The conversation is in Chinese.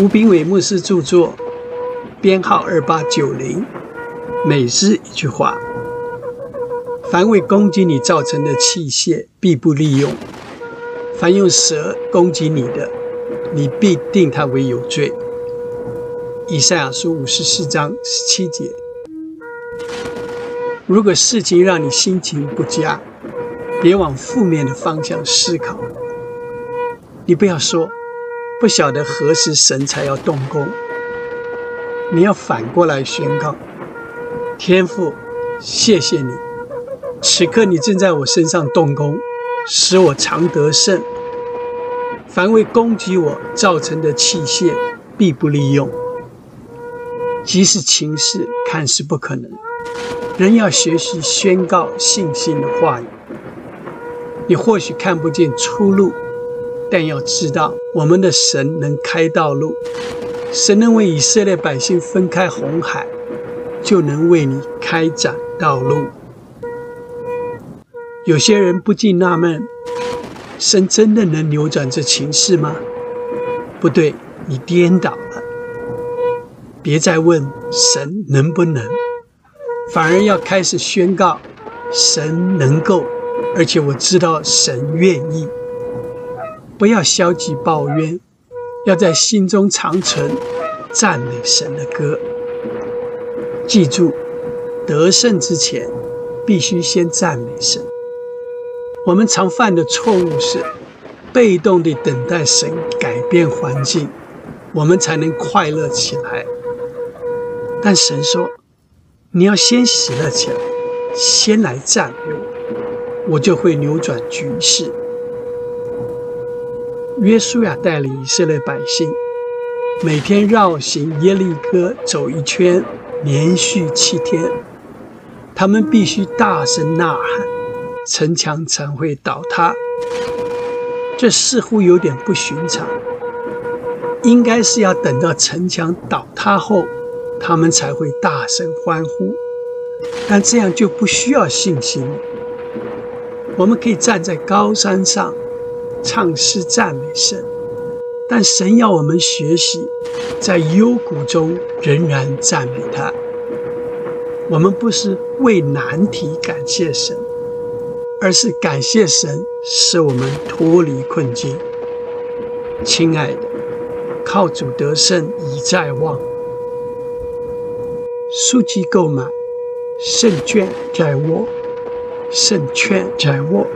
吴炳伟牧师著作，编号二八九零，每日一句话：凡为攻击你造成的器械，必不利用；凡用蛇攻击你的，你必定他为有罪。以赛亚书五十四章十七节。如果事情让你心情不佳，别往负面的方向思考。你不要说。不晓得何时神才要动工，你要反过来宣告：天父，谢谢你，此刻你正在我身上动工，使我常得胜。凡为攻击我造成的器械，必不利用。即使情势看似不可能，仍要学习宣告信心的话语。你或许看不见出路。但要知道，我们的神能开道路，神能为以色列百姓分开红海，就能为你开展道路。有些人不禁纳闷：神真的能扭转这情势吗？不对，你颠倒了。别再问神能不能，反而要开始宣告：神能够，而且我知道神愿意。不要消极抱怨，要在心中常存赞美神的歌。记住，得胜之前必须先赞美神。我们常犯的错误是被动地等待神改变环境，我们才能快乐起来。但神说：“你要先喜乐起来，先来赞美我，我就会扭转局势。”约书亚带领以色列百姓每天绕行耶利哥走一圈，连续七天，他们必须大声呐喊，城墙才会倒塌。这似乎有点不寻常，应该是要等到城墙倒塌后，他们才会大声欢呼。但这样就不需要信心。我们可以站在高山上。唱诗赞美神，但神要我们学习，在幽谷中仍然赞美他。我们不是为难题感谢神，而是感谢神使我们脱离困境。亲爱的，靠主得胜已在望，书籍购买，胜券在握，胜券在握。